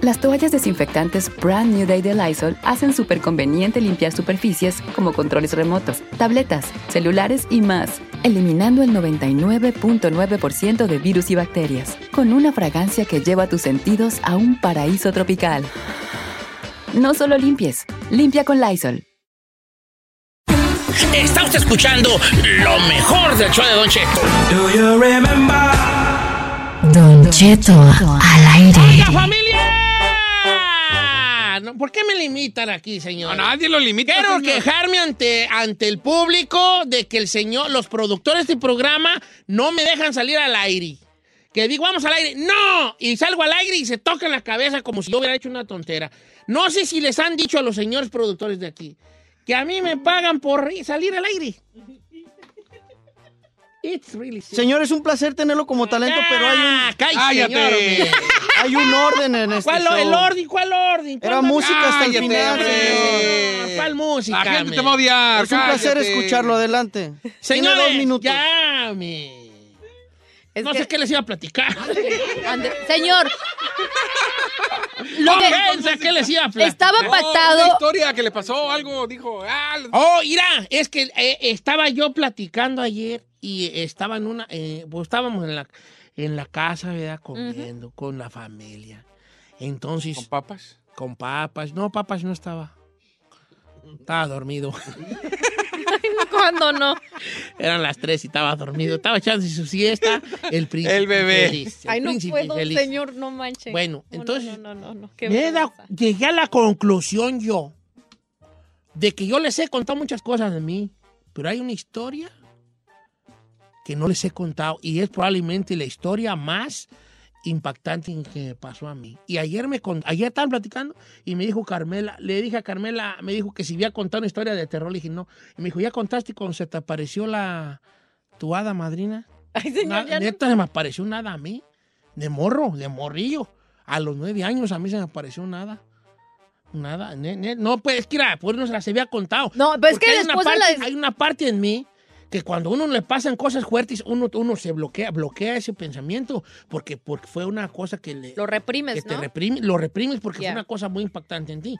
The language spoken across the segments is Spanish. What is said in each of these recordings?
Las toallas desinfectantes Brand New Day de Lysol hacen súper conveniente limpiar superficies como controles remotos, tabletas, celulares y más, eliminando el 99.9% de virus y bacterias, con una fragancia que lleva tus sentidos a un paraíso tropical. No solo limpies, limpia con Lysol. Está usted escuchando lo mejor del show de Don Cheto. Don Cheto al aire. ¡Oiga, familia! No, ¿Por qué me limitan aquí, señor? A nadie lo limita. Quiero señor. quejarme ante, ante el público de que el señor, los productores de programa no me dejan salir al aire. Que digo, vamos al aire. ¡No! Y salgo al aire y se tocan la cabeza como si yo hubiera hecho una tontera. No sé si les han dicho a los señores productores de aquí que a mí me pagan por salir al aire. It's really. Señor, es un placer tenerlo como talento, pero hay Ah, un, cállate, Cállate. señor. Hay un orden en este ¿Cuál show. el orden? ¿Cuál orden? Era ¿Cuál música hasta el final, señor. ¿Cuál música? La gente me? te va a odiar. Es un placer escucharlo. Adelante. Tiene Señores, dos minutos. ya, me. Es no que- sé qué les iba a platicar. Señor. Lo No que- que les iba a platicar. estaba No, una historia que le pasó algo, dijo. Ah, Oh, mira, es que eh, estaba yo platicando ayer y estaba en una, eh, pues estábamos en la, en la casa, ¿verdad? Comiendo con la familia. Entonces, con con, papas. papas, no, papas no estaba. Estaba dormido. ¿Cuándo no? Eran las tres y estaba dormido. Estaba echando su siesta. El príncipe El bebé. feliz, el Ay, no puedo, feliz. señor, no manche. Bueno, No, no, entonces, No, no, no, no, qué Me vergüenza. llegué a la conclusión yo de que yo les he contado muchas cosas de mí, pero hay una historia que no les he contado y es probablemente la historia más impactante que me pasó a mí. Y ayer me con- ayer estaban platicando y me dijo Carmela, le dije a Carmela, me dijo que si había contado una historia de terror, le dije no. Y me dijo, ¿ya contaste cuando se te apareció la tu hada madrina? Ay, señor, Na- ya no- neta, se me apareció nada a mí. De morro, de morrillo. A los nueve años a mí se me apareció nada. Nada. ne- ne- no, pues es que era, pues no se las había contado. No, pero es Porque que una después de parte- la- Hay una parte en mí que cuando a uno le pasan cosas fuertes, uno, uno se bloquea, bloquea ese pensamiento. Porque, porque fue una cosa que le. Lo reprimes, que te ¿no? reprime- lo reprimes porque Ya. fue una cosa muy impactante en ti.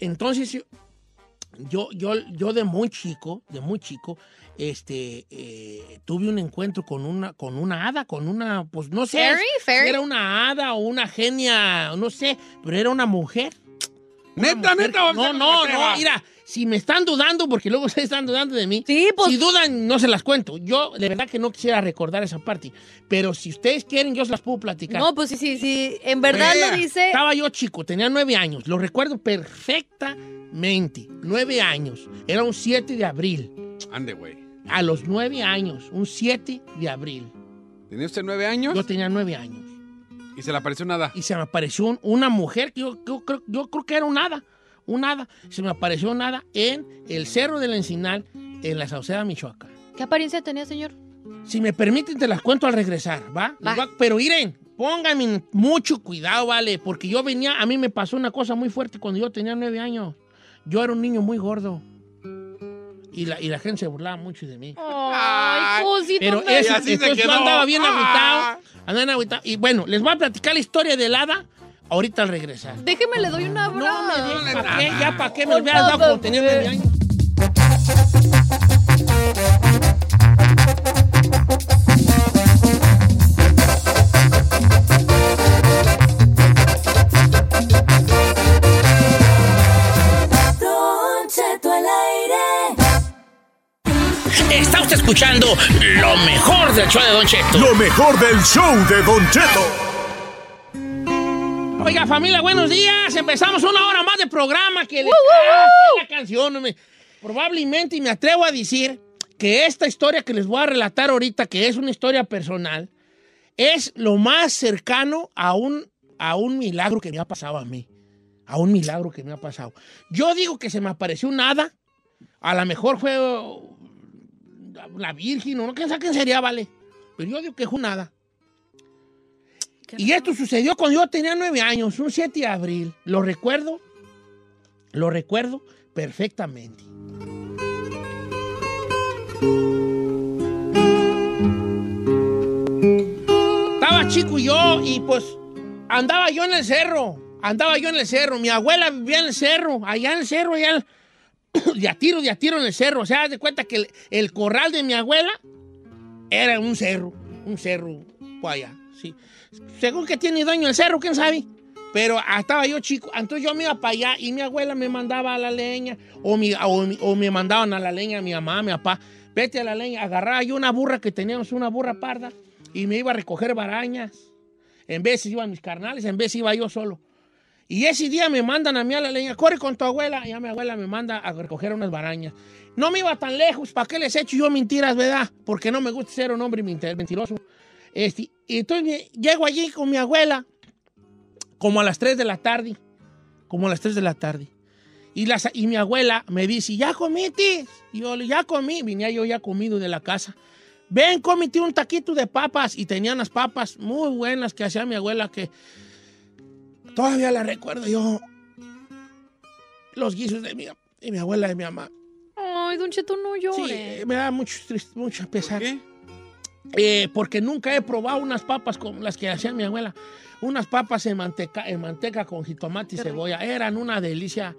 Entonces, yo- yo, yo, de muy chico, de muy chico, este, eh, tuve un encuentro con una, con una hada, con una, pues no sé, Fairy, fairy. era una hada o una genia, no sé, pero era una mujer. Neta, mujer- neta. vamos No, a no, no, mira, si me están dudando, porque luego ustedes están dudando de mí, Sí, pues- si dudan, no se las cuento. Yo, de verdad que no quisiera recordar esa parte, pero si ustedes quieren, yo se las puedo platicar. No, pues sí, sí, sí. En verdad Vea, lo dice. Estaba yo chico, tenía nueve años, lo recuerdo perfectamente. Nueve años. Era un 7 de abril. Ande, güey. A los nueve años, un 7 de abril. ¿Tenía usted nueve años? Yo tenía nueve años. Y se le apareció nada. Y se me apareció un- una mujer, que yo, yo creo, yo creo que era un hada. Un hada. Se me apareció un hada en el Cerro del Encinal, en la Sauceda, Michoacán. ¿Qué apariencia tenía, señor? Si me permiten, te las cuento al regresar, ¿va? Va. Les voy a- Pero miren, pónganme mucho cuidado, ¿vale? Porque yo venía, a mí me pasó una cosa muy fuerte cuando yo tenía nueve años. Yo era un niño muy gordo. Y la, y la gente se burlaba mucho de mí. Ay, cosito. Pero ese, así entonces yo andaba bien Ah. agüitado. Andaba bien agüitado. Y bueno, les voy a platicar la historia del hada ahorita al regresar. Déjeme, le doy un abrazo. ¿Para qué? Ya, ¿para qué me hubieras dado cuando tenía nueve años? Está usted escuchando lo mejor del show de Don Cheto. Lo mejor del show de Don Cheto. Oiga, familia, buenos días. Empezamos una hora más de programa. Que le... Ah, que la canción. Probablemente, y me atrevo a decir que esta historia que les voy a relatar ahorita, que es una historia personal, es lo más cercano a un, a un milagro que me ha pasado a mí. a un milagro que me ha pasado. Yo digo que se me apareció un hada, a lo mejor fue uh, la Virgen, o no, quién sabe quién sería, vale. Pero yo digo que es hada. Y esto sucedió cuando yo tenía nueve años, un 7 de abril. Lo recuerdo, lo recuerdo perfectamente. Estaba chico yo y pues andaba yo en el cerro, andaba yo en el cerro. Mi abuela vivía en el cerro, allá en el cerro, allá en- de a tiro, de a tiro en el cerro. O sea, haz de cuenta que el, corral de mi abuela era un cerro, un cerro por allá, sí. Según que tiene dueño el cerro, quién sabe. Pero ah, estaba yo chico, entonces yo me iba para allá y mi abuela me mandaba a la leña, o, mi, o, o me mandaban a la leña mi mamá, mi papá. Vete a la leña, agarraba yo una burra que teníamos, una burra parda, y me iba a recoger barañas. En veces iban mis carnales, en veces iba yo solo. Y ese día me mandan a mí a la leña, corre con tu abuela. Y ya mi abuela me manda a recoger unas barañas. No me iba tan lejos, ¿para qué les echo yo mentiras, verdad? Porque no me gusta ser un hombre mentiroso. Este, entonces llego allí con mi abuela, como a las 3 de la tarde. Como a las 3 de la tarde. Y, las, y mi abuela me dice, ¿ya comiste? Y yo, ya comí. Venía yo ya comido de la casa. Ven, cómete un taquito de papas. Y tenía unas papas muy buenas que hacía mi abuela que todavía la recuerdo yo. Los guisos de mi, de mi abuela y de mi mamá. Ay, Don Cheto, no Sí, llore. me da mucho, mucho pesar. ¿Qué? Eh, porque nunca he probado unas papas como las que hacía mi abuela. Unas papas en manteca, en manteca con jitomate y cebolla. Eran una delicia.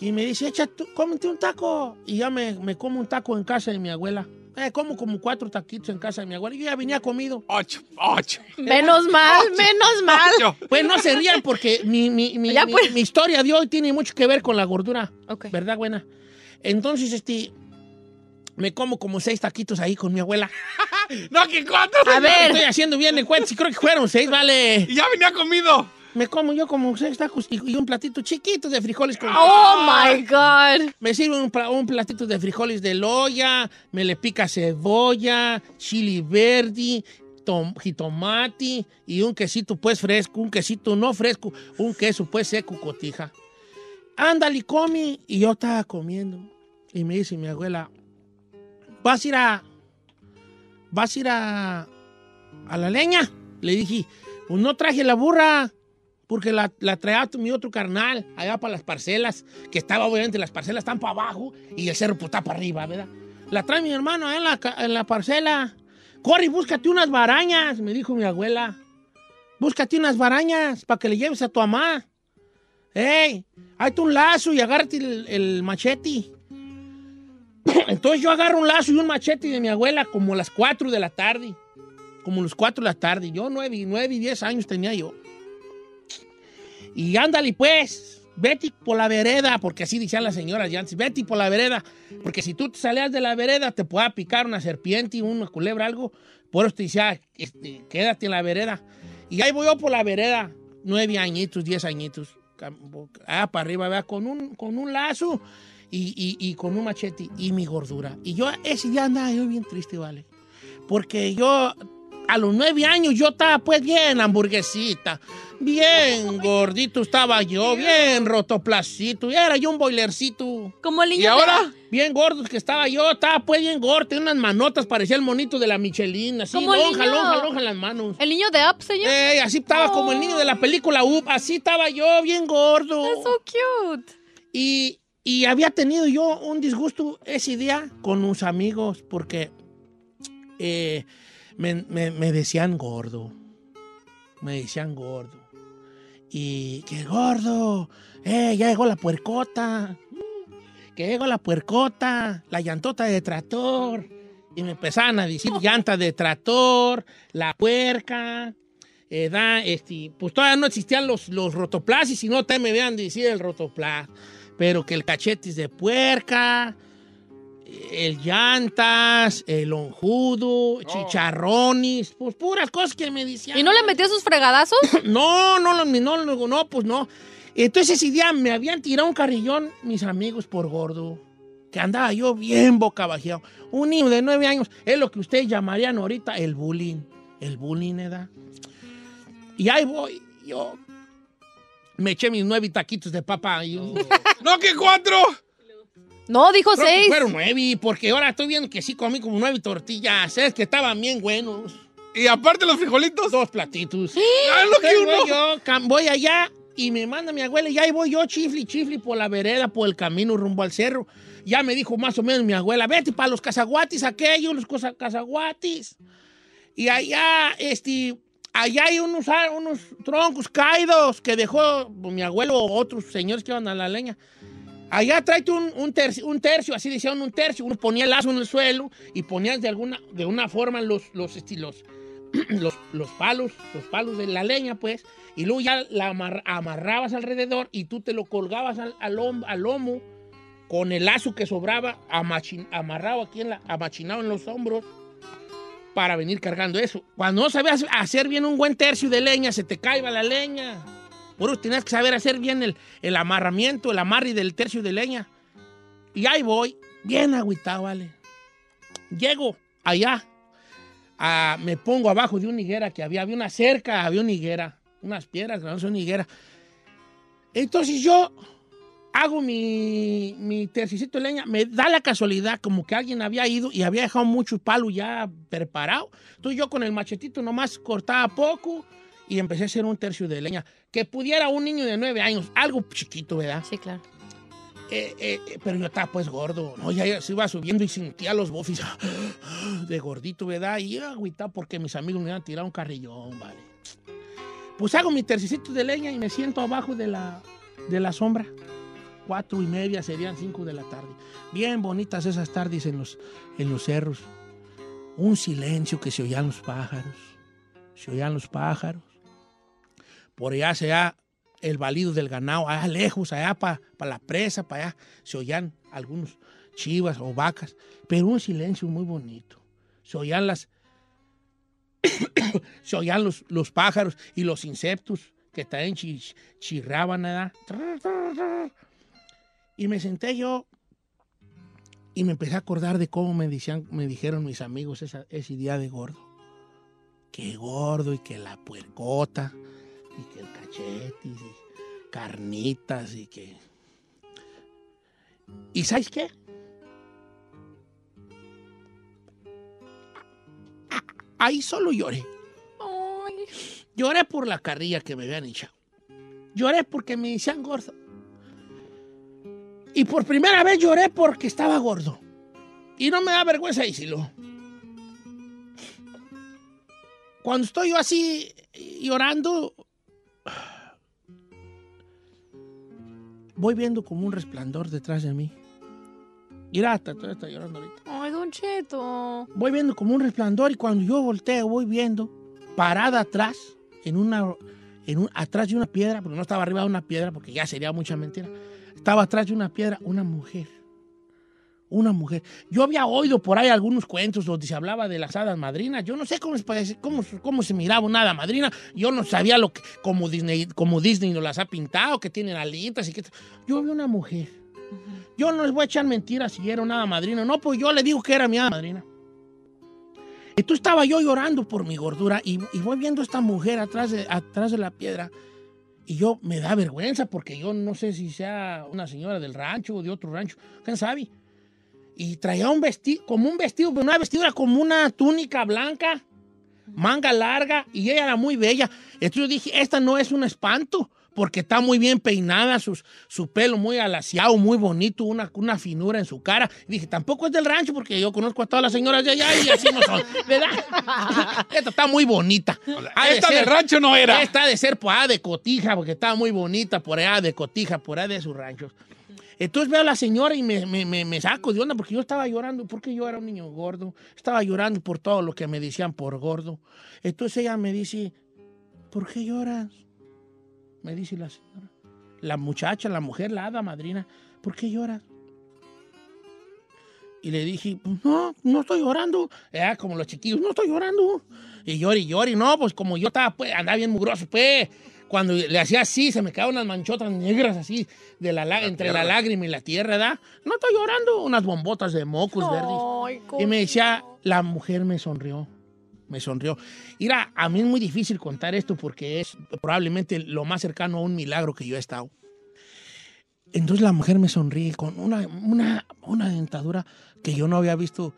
Y me dice, echa tú, cómete un taco. Y ya me, me como un taco en casa de mi abuela. Eh, como como cuatro taquitos en casa de mi abuela. Yo ya venía comido. Ocho, ocho. Menos mal, menos mal. ocho. Pues no se rían porque mi, mi- mi- Ya, pues. mi historia de hoy tiene mucho que ver con la gordura. Ok. ¿Verdad, buena? Entonces, este, me como como seis taquitos ahí con mi abuela. No, que cuatro. A ver. Estoy haciendo bien el cuento. Sí, creo que fueron seis, vale. Y ya venía comido. Me como yo como seis tacos y, un platito chiquito de frijoles con... Oh my God. Me sirve un, pla- un platito de frijoles de loya, me le pica cebolla, chili verde, tom- jitomate y un quesito pues fresco, un quesito no fresco, un queso pues seco cotija. Ándale, come. Y yo estaba comiendo. Y me dice mi abuela, ¿vas a ir a... ¿Vas a ir a... a la leña? Le dije, pues no traje la burra. Porque la, traía mi otro carnal allá para las parcelas, que estaba obviamente las parcelas están para abajo y el cerro pues está para arriba, ¿verdad? La trae mi hermano allá en la, en la parcela. Corre y búscate unas barañas, me dijo mi abuela. Búscate unas barañas para que le lleves a tu mamá. ¡Ey! Hazte un lazo y agárrate el, machete. Entonces yo agarro un lazo y un machete de mi abuela como a las 4 de la tarde. Como a las 4 de la tarde. Yo 9, nueve y 10 años tenía yo. Y ándale pues, vete por la vereda, porque así decían las señoras ya antes, vete por la vereda, porque si tú te salías de la vereda te pueda picar una serpiente, una culebra, algo. Por eso te decía, este, quédate en la vereda. Y ahí voy yo por la vereda, nueve añitos, diez añitos, ah, para arriba, ¿verdad? Con un, con un lazo y, y- y con un machete y mi gordura. Y yo ese día andaba yo bien triste, ¿vale? Porque yo, a los nueve años, yo estaba pues bien hamburguesita, bien gordito estaba yo, bien rotoplacito, y era yo un boilercito. Como el niño ¿Y ahora? Bien gordo que estaba yo, estaba pues bien gordo, tenía unas manotas, parecía el monito de la Michelin, así, lonja, lonja, lonja las manos. El niño de Up, señor. Ey, así estaba como el niño de la película Up, así estaba yo, bien gordo. That's so cute. Y, y había tenido yo un disgusto ese día con unos amigos porque eh, me, me- me decían gordo. Me decían gordo. Y que gordo, eh, ya llegó la puercota. Que llegó la puercota, la llantota de tractor. Y me empezaban a decir llanta de tractor, la puerca. eh, da, este, pues todavía no existían los, los rotoplas y si no, te me vean decir el rotoplas. Pero que el cachetis de puerca, el llantas, el lonjudo, chicharrones, pues puras cosas que me decían. ¿Y no le metió sus fregadazos? No, no, no, no, no, no, pues no. Entonces ese día me habían tirado un carrillón mis amigos por gordo. Que andaba yo bien boca bajeado. Un niño de nueve años es lo que ustedes llamarían ahorita el bullying. El bullying, ¿verdad? Y ahí voy, yo. Me eché mis nueve taquitos de papa. y ¡No, que cuatro! No, dijo Creo que seis. fueron nueve, porque ahora estoy viendo que sí comí como nueve tortillas. Es que estaban bien buenos. Y aparte los frijolitos. Dos platitos. ¡Ah, lo que uno! voy yo, voy allá y me manda mi abuela y ahí voy yo chifli, chifli por la vereda, por el camino rumbo al cerro. Ya me dijo más o menos mi abuela, vete para los cazaguatis aquellos, los cosa- cazaguatis. Y allá, este, allá hay unos, ar- unos troncos caídos que dejó mi abuelo o otros señores que iban a la leña. Allá tráete un, un tercio, un tercio, así decían un tercio. Uno ponía el lazo en el suelo y ponías de alguna, de una forma los, los estilos, los, los palos, los palos de la leña, pues, y luego ya la amar- amarrabas alrededor y tú te lo colgabas al, al lom- al lomo con el lazo que sobraba amachin- amarrado aquí en la, amachinado en los hombros para venir cargando eso. Cuando no sabías hacer bien un buen tercio de leña, se te caía la leña. Por tenías que saber hacer bien el, el amarramiento, el amarre del tercio de leña. Y ahí voy, bien agüitado, vale. Llego allá, me pongo abajo de una higuera que había, había una cerca, había una higuera, unas piedras, no son higuera. Entonces yo hago mi, mi tercicito de leña, me da la casualidad como que alguien había ido y había dejado mucho palo ya preparado. Entonces yo con el machetito nomás cortaba poco y empecé a hacer un tercio de leña. Que pudiera un niño de nueve años, algo chiquito, ¿verdad? Sí, claro. Eh, eh, pero yo estaba pues gordo, ¿no? Ya, se iba subiendo y sentía los bofis de gordito, ¿verdad? Y agüita porque mis amigos me iban a tirar un carrillón, ¿vale? Pues hago mi tercicito de leña y me siento abajo de la, de la sombra. Cuatro y media serían cinco de la tarde. Bien bonitas esas tardes en los, en los cerros. Un silencio que se oían los pájaros. Se oían los pájaros. Por allá se oía el balido del ganado, allá lejos, allá para la presa, para allá, se oían algunos chivas o vacas, pero un silencio muy bonito. Se oían las, se oían los, los pájaros y los insectos que también chi- chirraban, ¿verdad? Y me senté yo y me empecé a acordar de cómo me, decían, me dijeron mis amigos esa- ese día de gordo. Que gordo y que la puercota y que el cachetis y carnitas y que... ¿Y sabes qué? Ahí solo lloré. Ay. Lloré por la carrilla que me habían echado. Lloré porque me decían gordo. Y por primera vez lloré porque estaba gordo. Y no me da vergüenza decirlo. Cuando estoy yo así llorando, voy viendo como un resplandor detrás de mí. Está, todavía está llorando ahorita. Ay, Don Cheto. Voy viendo como un resplandor y cuando yo volteo voy viendo parada atrás, en una, en un, atrás de una piedra, porque no estaba arriba de una piedra, porque ya sería mucha mentira. Estaba atrás de una piedra una mujer. Una mujer. Yo había oído por ahí algunos cuentos donde se hablaba de las hadas madrinas. Yo no sé cómo se, parece- cómo, cómo se miraba una hada madrina. Yo no sabía lo que, como Disney, como Disney nos las ha pintado, que tienen alitas y que... Yo vi una mujer. Yo no les voy a echar mentiras si era una hada madrina. No, pues yo le digo que era mi hada madrina. Entonces estaba yo llorando por mi gordura y, y voy viendo a esta mujer atrás de, atrás de la piedra y yo me da vergüenza porque yo no sé si sea una señora del rancho o de otro rancho, quién sabe. Y traía un vestido, como un vestido, pero una vestidura como una túnica blanca, manga larga y ella era muy bella. Entonces yo dije, esta no es un espanto porque está muy bien peinada, sus, su pelo muy alaciado, muy bonito, una, una finura en su cara. Y dije, tampoco es del rancho porque yo conozco a todas las señoras de allá y así no son, ¿verdad? Esta está muy bonita. Ha de Esta ser- del rancho no era. esta ha de ser allá de Cotija, porque estaba muy bonita por allá de Cotija, por allá de sus ranchos. Entonces veo a la señora y me, me- me- me saco de onda porque yo estaba llorando, porque yo era un niño gordo. Estaba llorando por todo lo que me decían por gordo. Entonces ella me dice, ¿por qué lloras? Me dice la señora. La muchacha, la mujer, la hada madrina, ¿por qué lloras? Y le dije, pues no, no estoy llorando. Era como los chiquillos, no estoy llorando. Y llori, y. No, pues como yo estaba, pues, andaba bien mugroso, pues. Cuando le hacía así, se me quedaban unas manchotas negras así, de la, lá- entre la lágrima y la tierra, ¿verdad? No estoy llorando, unas bombotas de mocos verdes. Ay, Y me decía, la mujer me sonrió. me sonrió. Mira, a mí es muy difícil contar esto porque es probablemente lo más cercano a un milagro que yo he estado. Entonces la mujer me sonríe con una, una, una dentadura que yo no había visto.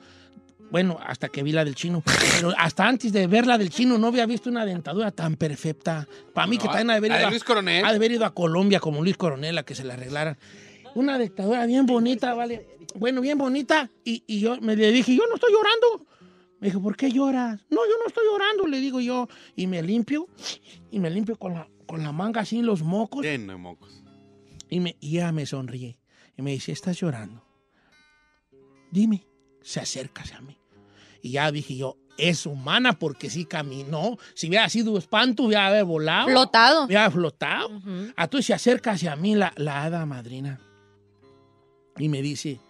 Bueno, hasta que vi la del chino. Pero hasta antes de ver la del chino no había visto una dentadura tan perfecta. Para mí que No, también ha de haber de ido a- Luis Coronel. ha de haber ido a Colombia como Luis Coronel a que se la arreglaran. Una dictadura bien bonita, ¿vale? Bueno, bien bonita. Y, y yo me le dije, yo no estoy llorando. Me dijo, ¿por qué lloras? No, yo no estoy llorando, le digo yo. Y me limpio, y me limpio con la, con la manga así los mocos. Lleno mocos. Y, me, y ella me sonríe. Y me dice, ¿estás llorando? Dime. Se acerca hacia mí. Y ya dije yo, es humana porque sí caminó. Si hubiera sido espanto, hubiera haber volado. Flotado. Hubiera flotado. Ujú. A tú se acerca hacia mí la, la hada madrina. Y me dice,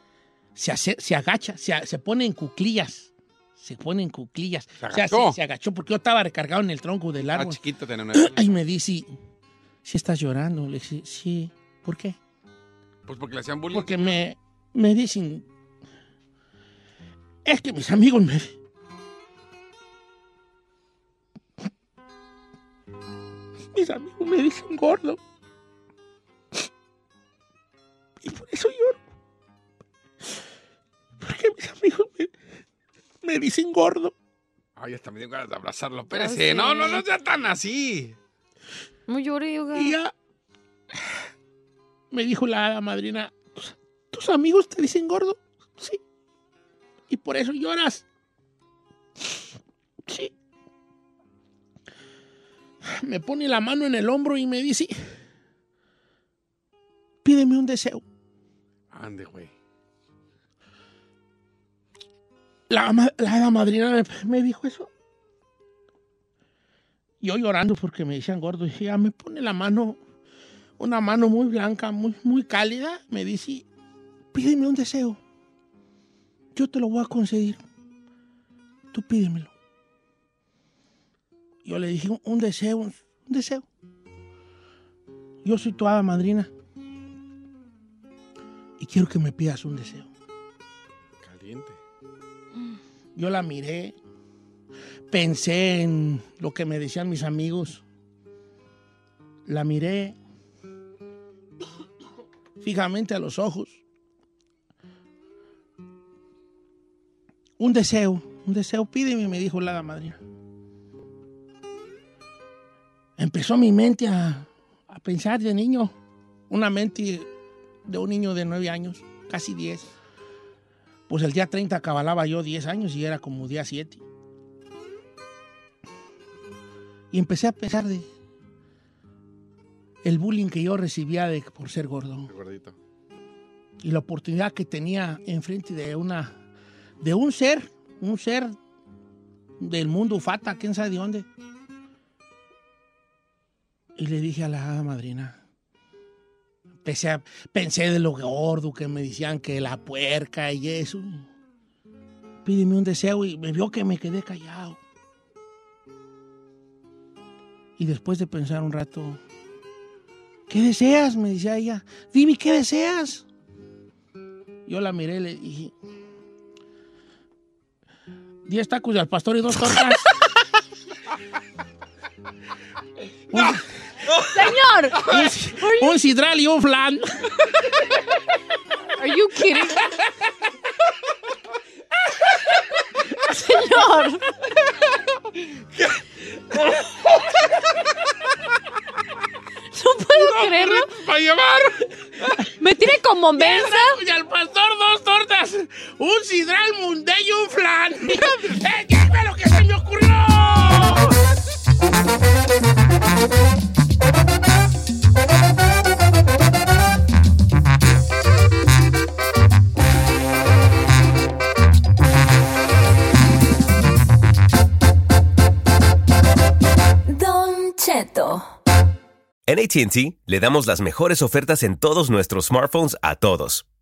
se, ace- se agacha, se, se pone en cuclillas. Se pone en cuclillas. Se O sea, agachó. se, se agachó porque yo estaba recargado en el tronco del Ah, árbol. chiquito tenía una. Y me dice, ¿sí estás llorando? Le dije, sí. ¿Por qué? Pues porque le hacían bullying. Porque me, me dicen. Es que mis amigos me. Mis amigos me dicen gordo. Y por eso lloro. Porque mis amigos me, me dicen gordo. Ay, hasta me dio ganas de abrazarlo. Espérese. sí. No, no, no sea tan así. Muy lloré, oiga. Y ya. Me dijo la hada madrina: "¿Tus- ¿Tus amigos te dicen gordo? Sí. Y por eso lloras. Sí. Me pone la mano en el hombro y me dice: Pídeme un deseo. Ande, güey. La, la hada madrina me, me dijo eso. Yo llorando porque me decían gordo. Y ella me pone la mano, una mano muy blanca, muy, muy cálida. Me dice, pídeme un deseo. Yo te lo voy a conceder. Tú pídemelo. Yo le dije, un deseo, un deseo. Yo soy tu hada madrina. Y quiero que me pidas un deseo. Caliente. Yo la miré, pensé en lo que me decían mis amigos. La miré fijamente a los ojos. Un deseo, un deseo, pídeme, me dijo la hada madrina. Empezó mi mente a, a pensar de niño, una mente de un niño de nueve años, casi diez. Pues el día 30 acabalaba yo 10 años y era como día 7. Y empecé a pensar de el bullying que yo recibía de, por ser gordo gordito. y la oportunidad que tenía enfrente de una de un ser, un ser del mundo fata, quién sabe de dónde. Y le dije a la madrina, a- pensé de lo gordo que me decían que la puerca y eso. Pídeme un deseo y me vio que me quedé callado. Y después de pensar un rato, ¿qué deseas? Me decía ella. Dime, ¿qué deseas? Yo la miré y le dije, diez tacos de al pastor y dos tortas. Un- Señor, un, un sidral y un flan. are you kidding? Señor. No puedo creerlo. ¡Para llevar! Me tiene como mensa. Y al pastor dos tortas, un sidral munde y un flan. ¡Eh, qué fue lo que se me ocurrió! Don Cheto. En ATT le damos las mejores ofertas en todos nuestros smartphones a todos.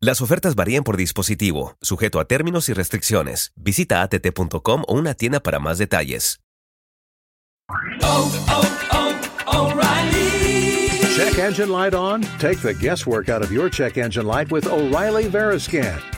Las ofertas varían por dispositivo, sujeto a términos y restricciones. Visita att.com o una tienda para más detalles. Check engine light on? Take the guesswork out of your check engine light with O'Reilly Veriscan.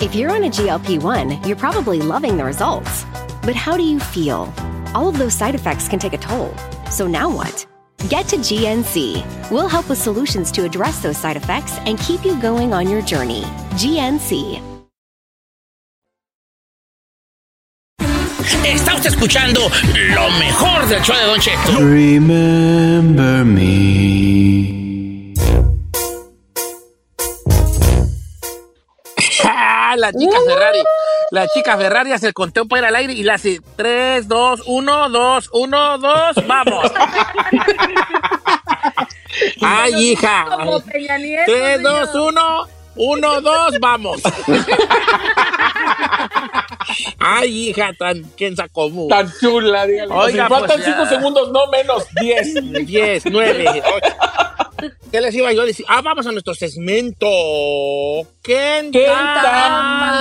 If you're on a GLP 1, you're probably loving the results. But how do you feel? All of those side effects can take a toll. So now what? Get to GNC. We'll help with solutions to address those side effects and keep you going on your journey. GNC. Está usted escuchando lo mejor del show de Don Cheto. Remember me. La chica Ferrari. La chica Ferrari hace el conteo para ir al aire y la hace 3, 2, 1, 2, 1, 2, vamos. Ay, hija. Como Peña Nieto, 3, 2, señor. 1, 1, 2, vamos. Ay, hija, tan, ¿quién sacó? Tan chula, dígale. Oiga, si faltan pues, ya. 5 segundos, no menos, 10. 10, 9, 8. ¿Qué les iba yo a decir? Ah, vamos a nuestro segmento. ¿Quién mal?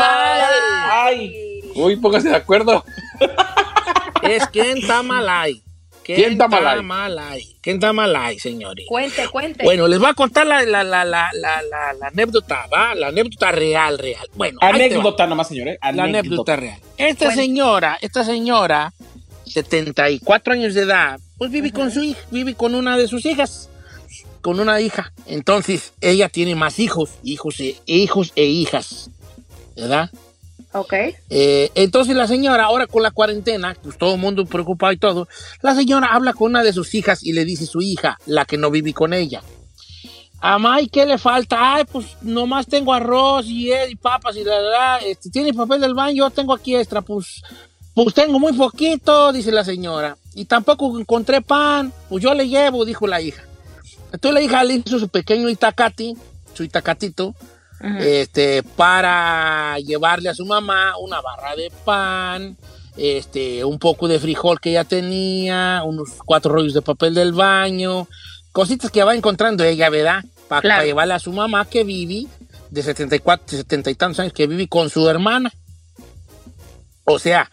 Ay. Uy, póngase de acuerdo. Es quién está mal ahí. ¿Quién está mal ahí? ¿Quién está mal ahí, señores? Cuente, cuente. Bueno, les voy a contar la, la, la, la, la, la, la anécdota, ¿va? La anécdota real, real. Bueno. Anécdota nomás, señores. La anécdota real. Esta señora, esta señora, 74 años de edad, pues vive con su hija, vive con una de sus hijas, con una hija. Entonces, ella tiene más hijos, hijos e, hijos e hijas, ¿verdad? Ok. Eh, entonces la señora, ahora con la cuarentena, pues todo el mundo preocupado y todo, la señora habla con una de sus hijas y le dice su hija, la que no vive con ella. Amay, ¿qué le falta? Ay, pues nomás tengo arroz y, eh, y papas y la, la, la. Este, ¿Tiene papel del baño? Yo tengo aquí extra, pues, pues tengo muy poquito, dice la señora. Y tampoco encontré pan, pues yo le llevo, dijo la hija. Entonces la hija le hizo su pequeño itacati, su itacatito, este, para llevarle a su mamá una barra de pan, este, un poco de frijol que ella tenía, unos cuatro rollos de papel del baño, cositas que va encontrando ella, ¿verdad? Para Claro. llevarle a su mamá que vive de 74, 70 y tantos años, que vive con su hermana. O sea,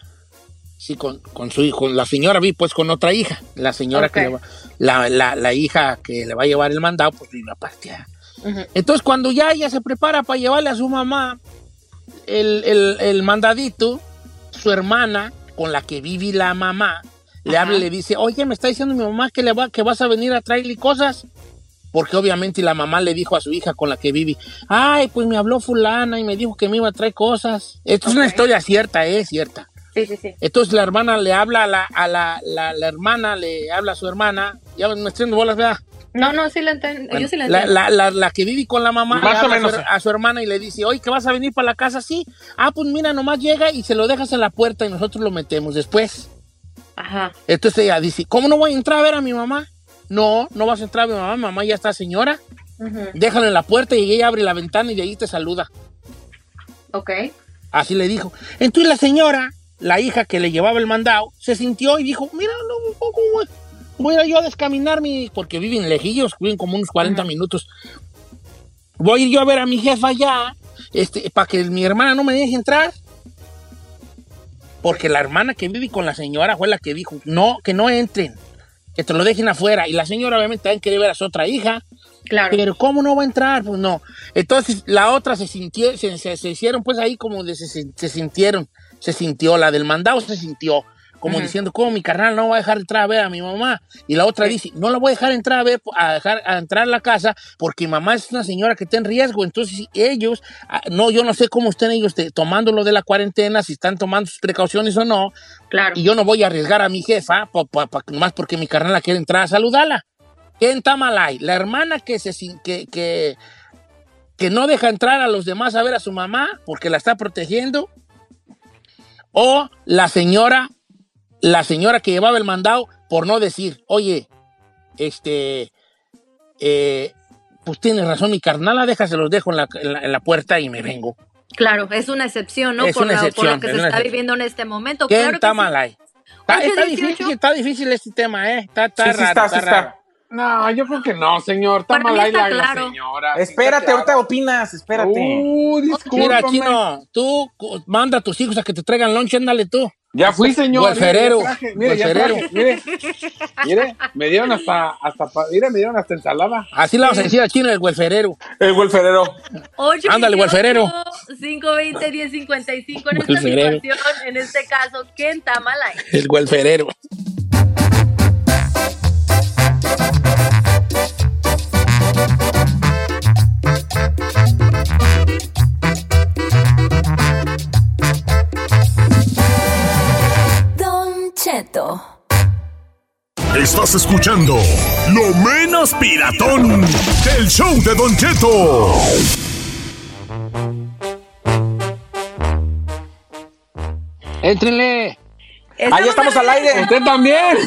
sí, con, con su hijo, la señora vive pues con otra hija, la señora que le va- la, la, la hija que le va a llevar el mandado, pues vive aparte. ¿ah? Ujú. Entonces, cuando ya ella se prepara para llevarle a su mamá el, el- el mandadito, su hermana, con la que vive la mamá, le habla y le dice, oye, me está diciendo mi mamá que, le va, que vas a venir a traerle cosas. Porque obviamente la mamá le dijo a su hija con la que vive, ay, pues me habló fulana y me dijo que me iba a traer cosas. Esto es una historia cierta, es cierta. Sí, sí, sí. Entonces la hermana le habla a la, a la, la- la hermana, le habla a su hermana, ya me estoy dando bolas, ¿verdad? No, no, sí la entiendo. Bueno, Yo sí la la, entiendo. la- la- la que vive con la mamá Más le o menos. A, su, a su hermana y le dice, oye, que vas a venir para la casa, sí. Ah, pues mira, nomás llega y se lo dejas en la puerta y nosotros lo metemos después. Ajá. Entonces ella dice, ¿cómo no voy a entrar a ver a mi mamá? No, no vas a entrar a mi mamá, mi mamá ya está señora. Ujú. Déjalo en la puerta y ella abre la ventana y de ahí te saluda. Ok. Así le dijo. Entonces la señora, la hija que le llevaba el mandado, se sintió y dijo, mira, no, un poco voy, voy a ir yo a descaminar mi... Porque viven lejillos, viven como unos 40 minutos. Voy a ir yo a ver a mi jefa ya, este, para que mi hermana no me deje entrar. Porque la hermana que vive con la señora fue la que dijo, no, que no entren, que te lo dejen afuera. Y la señora obviamente también quiere ver a su otra hija. Claro. Pero ¿cómo no va a entrar? Pues no. Entonces la otra se sintió, se, se- se hicieron pues ahí como de se- se sintieron, se sintió, la del mandado se sintió, como diciendo, ¿cómo mi carnal no va a dejar entrar a ver a mi mamá? Y la otra dice, no la voy a dejar entrar a ver, a dejar a entrar a la casa, porque mi mamá es una señora que está en riesgo. Entonces ellos, ah, no, yo no sé cómo estén ellos te- tomando lo de la cuarentena, si están tomando sus precauciones o no. Claro. Y yo no voy a arriesgar a mi jefa, nomás porque mi carnal la quiere entrar a saludarla. ¿Quién está mal ahí? La hermana que, se, que, que, que no deja entrar a los demás a ver a su mamá porque la está protegiendo. O la señora, la señora que llevaba el mandado por no decir, oye, este, eh, pues tienes razón, mi carnal, déjase se los dejo en la, en la- en la puerta y me vengo. Claro, es una excepción, ¿no? Es por, una la- por excepción, lo que es se está excepción. viviendo en este momento. ¿Quién Claro que está mal ahí? Está, Ocho, está 18. difícil, está difícil este tema, ¿eh? Está, está Sí, sí raro, está, está sí raro. No, yo creo que no, señor. Está mal ahí la, la claro. señora. Espérate, ahorita claro. opinas, espérate. Uh, Mira. Chino, tú manda a tus hijos a que te traigan lunch, ándale tú. Ya fui, señor. Gualferero, Mire, Mire, mire, me dieron hasta, hasta, mire, me dieron hasta ensalada. Así le vamos a decir a Chino el welferero. El welferero. 8, Ándale, Gualferero. 520 1055 en esta situación, en este caso, ¿quién está mal ahí? El welferero. Don Cheto. Estás escuchando Lo Menos Piratón del show de Don Cheto. Éntrenle. Ah, ya estamos al aire. Usted también.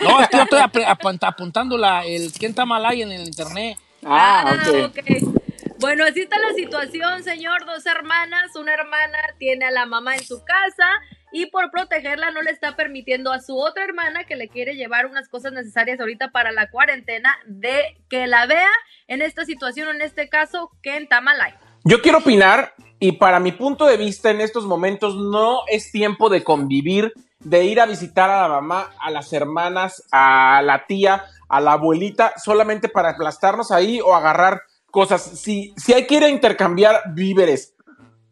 No, es que yo estoy ap- ap- apuntando la, el quién está mal ahí en el internet. Ah, Ah, ok. ok. Bueno, así está la situación, señor. Dos hermanas. Una hermana tiene a la mamá en su casa y por protegerla no le está permitiendo a su otra hermana que le quiere llevar unas cosas necesarias ahorita para la cuarentena de que la vea en esta situación, en este caso, Ken Tamalay. Yo quiero opinar y para mi punto de vista en estos momentos no es tiempo de convivir, de ir a visitar a la mamá, a las hermanas, a la tía, a la abuelita, solamente para aplastarnos ahí o agarrar cosas. Si, si hay que ir a intercambiar víveres,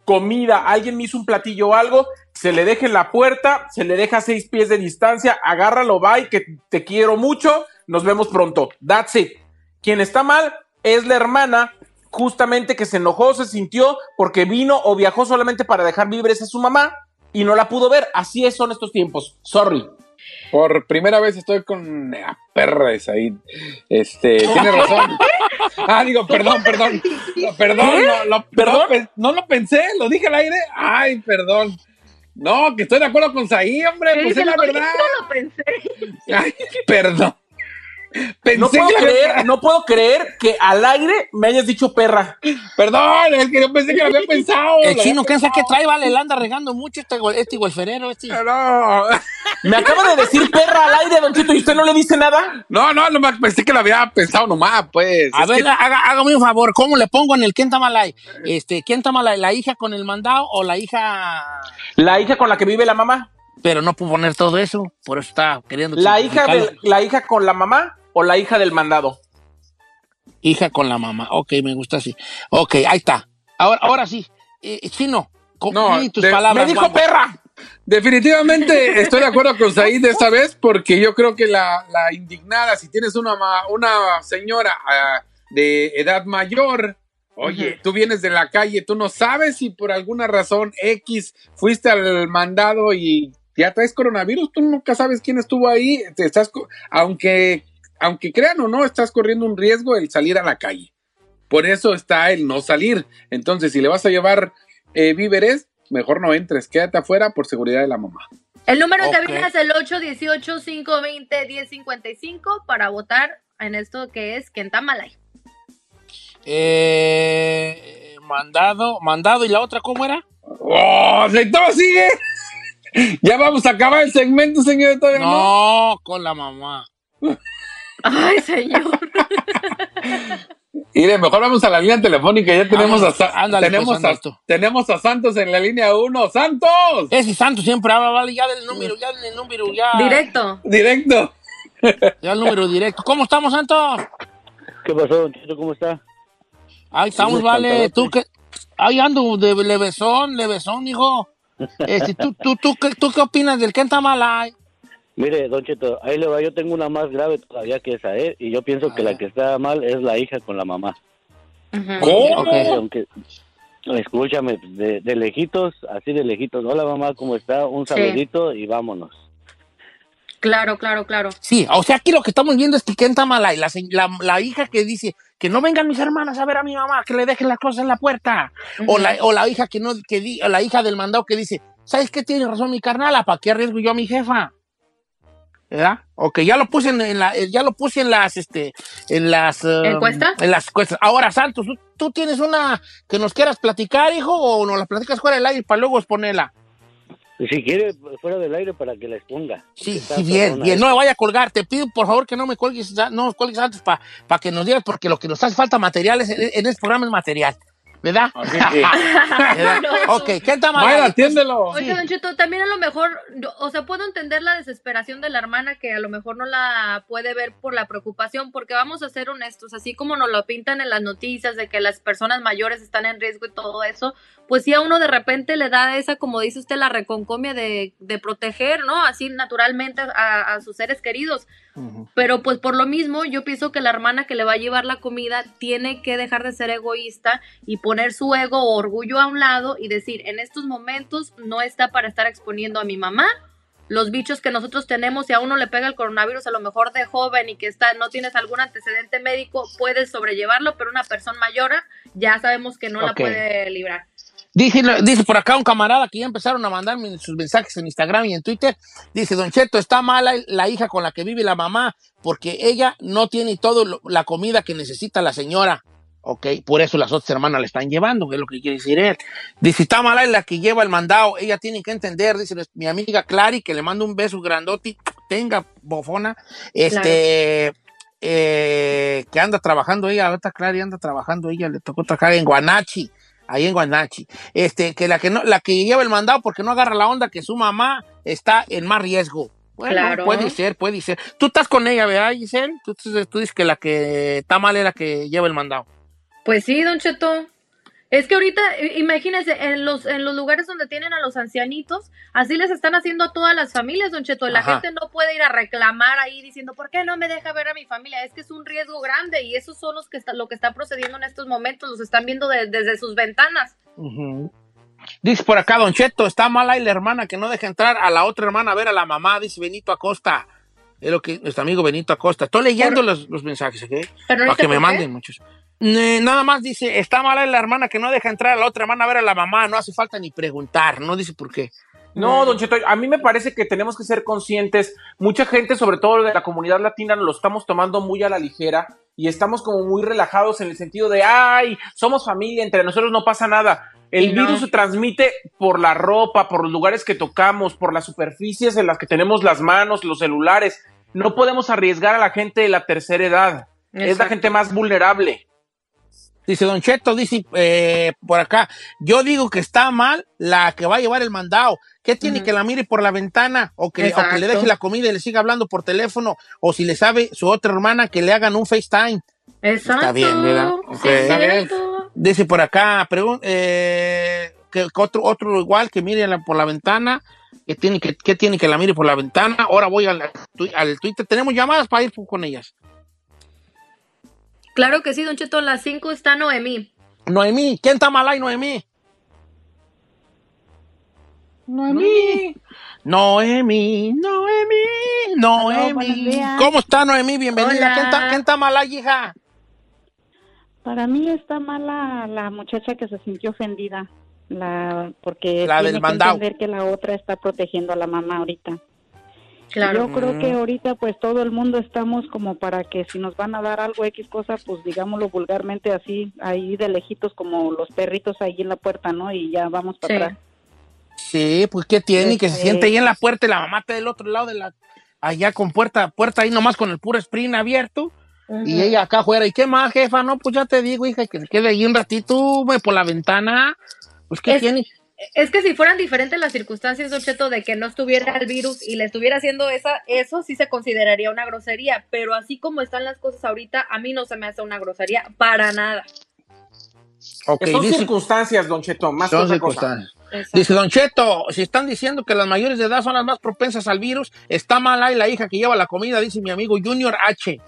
comida, alguien me hizo un platillo o algo, se le deja en la puerta, se le deja a seis pies de distancia, agárralo, bye, que te quiero mucho, nos vemos pronto. That's it. Quien está mal es la hermana, justamente que se enojó, se sintió porque vino o viajó solamente para dejar víveres a su mamá y no la pudo ver. Así es, son estos tiempos. Sorry. Por primera vez estoy con la perra esa ahí. Este, tiene razón. Ah, digo, perdón, perdón. No, Perdón, no, lo, ¿Perdón? No, no lo pensé, lo dije al aire. Ay, perdón. No, que estoy de acuerdo con Saí, hombre, pues es la verdad. lo pensé. Ay, perdón. Pensé No puedo que creer, no puedo creer que al aire me hayas dicho perra. Perdón, es que yo pensé que lo había pensado. El chino, había ¿quién sabe qué pensado. trae? Vale, le anda regando mucho este, este welferero. Este. No, Me acaba de decir perra al aire, don Chito, y usted no le dice nada. no, no, nomás pensé que lo había pensado nomás, pues. A Es ver, que- haga- hágame un favor, ¿cómo le pongo en el quién está mal ahí? Este, ¿quién está mal ahí? ¿La hija con el mandado o la hija...? La hija con la que vive la mamá. Pero no puedo poner todo eso, por eso está queriendo... La hija, de, la hija con la mamá o la hija del mandado. Hija con la mamá. Ok, me gusta así. Ok, ahí está. Ahora, ahora sí. Eh, chino, con No, tus de- palabras. Me dijo perra. Definitivamente estoy de acuerdo con Said esta vez porque yo creo que la, la indignada, si tienes una, ma- una señora ah, de edad mayor, oye, tú vienes de la calle, tú no sabes si por alguna razón X fuiste al mandado y ya traes coronavirus, tú nunca sabes quién estuvo ahí, te estás, aunque, aunque crean o no, estás corriendo un riesgo el salir a la calle. Por eso está el no salir. Entonces, si le vas a llevar eh, víveres, mejor no entres, quédate afuera por seguridad de la mamá. El número de cabina es el 818-520-1055 para votar en esto que es Kentamalay. Eh, mandado, mandado, ¿y la otra cómo era? ¡Oh! ¿Y todo sigue? ya vamos a acabar el segmento, señor. Todavía no. No, con la mamá. Ay, señor. Mire, mejor vamos a la línea telefónica. Ya tenemos, Vámonos, a, Sa- ándale, tenemos, pues, a, tenemos a Santos en la línea 1. ¡Santos! Ese santo siempre habla, vale, ya del número, ya del número, ya. Directo. Directo. Ya el número directo. ¿Cómo estamos, Santos? ¿Qué pasó, don Cheto? ¿Cómo está? Ahí estamos, Sí, vale. Tú que. Ahí ando de levesón, levesón, hijo. Este, ¿tú, tú, tú, qué- ¿Tú qué opinas del que está mal ahí? Mire, don Cheto, ahí le va, yo tengo una más grave todavía que esa, ¿eh? Y yo pienso que la que está mal es la hija con la mamá. ¿Cómo? Aunque- escúchame, de, de lejitos, así de lejitos. Hola, mamá, ¿cómo está? Un Sí. saludito y vámonos. Claro, claro, claro. Sí, o sea, aquí lo que estamos viendo es que ¿quién está mal ahí? La, la, la hija que dice que no vengan mis hermanas a ver a mi mamá, que le dejen las cosas en la puerta. o, la, o la hija que no, que di- o la hija del mandado que dice, ¿sabes qué? Tiene razón mi carnala, ¿para qué arriesgo yo a mi jefa? ¿Verdad? Ok, ya lo puse en, en la, eh, ya lo puse en las, este, en las... um, ¿Encuesta? En las encuestas. Ahora, Santos, ¿tú, tú tienes una que nos quieras platicar, hijo, o nos la platicas fuera del aire para luego exponerla? Si quiere, fuera del aire para que la exponga. Sí, bien, bien. No me vaya a colgar. Te pido, por favor, que no me cuelgues, no me cuelgues antes para que nos digas, porque lo que nos hace falta material es, en este programa es material. ¿Verdad? ¿Verdad? ok, ¿qué está mal? Mayra, atiéndelo. Oye, Don Cheto, también a lo mejor, yo- o sea, puedo entender la desesperación de la hermana que a lo mejor no la puede ver por la preocupación, porque vamos a ser honestos, así como nos lo pintan en las noticias de que las personas mayores están en riesgo y todo eso, pues sí a uno de repente le da esa, como dice usted, la reconcomia de, de proteger, ¿no? Así naturalmente a, a sus seres queridos. Pero pues por lo mismo yo pienso que la hermana que le va a llevar la comida tiene que dejar de ser egoísta y poner su ego o orgullo a un lado y decir, en estos momentos no está para estar exponiendo a mi mamá. Los bichos que nosotros tenemos, si a uno le pega el coronavirus, a lo mejor de joven y que está, no tienes algún antecedente médico, puedes sobrellevarlo, pero una persona mayor ya sabemos que no la puede librar. Dice, dice por acá un camarada que ya empezaron a mandarme sus mensajes en Instagram y en Twitter. Dice, Don Cheto, está mala la hija con la que vive la mamá porque ella no tiene todo lo- la comida que necesita la señora. Ok, por eso las otras hermanas le están llevando, que es lo que quiere decir él. Dice, está mala la que lleva el mandado. Ella tiene que entender, dice mi amiga Clary, que le mando un beso grandote. Tenga, bofona. Este, eh, que anda trabajando ella, ahorita Clary anda trabajando, ella le tocó trabajar en Guanachi, ahí en Guanachi. Este, que la que no, la que lleva el mandado porque no agarra la onda que su mamá está en más riesgo. Bueno, Claro. puede ser, puede ser. Tú estás con ella, ¿verdad, Giselle? Tú, tú- tú dices que la que está mal es la que lleva el mandado. Pues sí, Don Cheto. Es que ahorita, imagínense, en los, en los lugares donde tienen a los ancianitos, así les están haciendo a todas las familias, Don Cheto. La Ajá. gente no puede ir a reclamar ahí diciendo, ¿por qué no me deja ver a mi familia? Es que es un riesgo grande y esos son los que está, lo que está procediendo en estos momentos, los están viendo de- desde sus ventanas. Dice por acá, Don Cheto, está mala y la hermana que no deja entrar a la otra hermana a ver a la mamá, dice Benito Acosta. Es lo que nuestro amigo Benito Acosta. Estoy leyendo los, los mensajes, ¿ok? Pero no Para que me manden muchos. Eh, nada más dice, está mala la hermana que no deja entrar a la otra hermana a ver a la mamá. No hace falta ni preguntar, no dice por qué. No, Don Cheto, a mí me parece que tenemos que ser conscientes. Mucha gente, sobre todo de la comunidad latina, lo estamos tomando muy a la ligera y estamos como muy relajados en el sentido de, ay, somos familia, entre nosotros no pasa nada. El no. virus se transmite por la ropa, por los lugares que tocamos, por las superficies en las que tenemos las manos, los celulares. No podemos arriesgar a la gente de la tercera edad. Es la gente más vulnerable. Dice Don Cheto, dice eh, por acá, yo digo que está mal la que va a llevar el mandado. ¿Qué tiene que la mire por la ventana? O que, o que le deje la comida y le siga hablando por teléfono. O si le sabe su otra hermana que le hagan un FaceTime. Exacto. Está bien, ¿verdad? Sí, Ok. es cierto. Dice por acá, pregun- eh, que, que otro, otro igual que mire la- por la ventana, que tiene que, que tiene que la mire por la ventana. Ahora voy al, al Twitter. Tenemos llamadas para ir con ellas. Claro que sí, Don Cheto, a las 5 está Noemí. Noemí, ¿quién está mal ahí, Noemí? Noemí. Noemí, Noemí, Noemí. ¿Cómo está Noemí? Bienvenida. ¿Quién está, quién está mal ahí, hija? Para mí está mala la muchacha que se sintió ofendida, la porque La del tiene que mandado. entender que la otra está protegiendo a la mamá ahorita. Claro. Yo creo Mm. que ahorita pues todo el mundo estamos como para que si nos van a dar algo X cosa, pues digámoslo vulgarmente así, ahí de lejitos como los perritos ahí en la puerta, ¿no? Y ya vamos para Sí. atrás. Sí, pues ¿qué tiene? Que se Este- siente ahí en la puerta y la mamá está del otro lado de la... Allá con puerta, puerta ahí nomás con el puro sprint abierto. Y ella acá afuera. ¿Y qué más, jefa? No, pues ya te digo, hija, que se quede ahí un ratito, güey, por la ventana. Pues ¿qué Es- tiene? Es que si fueran diferentes las circunstancias, Don Cheto, de que no estuviera el virus y le estuviera haciendo esa, eso sí se consideraría una grosería, pero así como están las cosas ahorita, a mí no se me hace una grosería para nada. Ok, Son dice- circunstancias, Don Cheto, más que Son otra cosa. circunstancias. Dice Don Cheto, si están diciendo que las mayores de edad son las más propensas al virus, está mal ahí la hija que lleva la comida, dice mi amigo Junior H.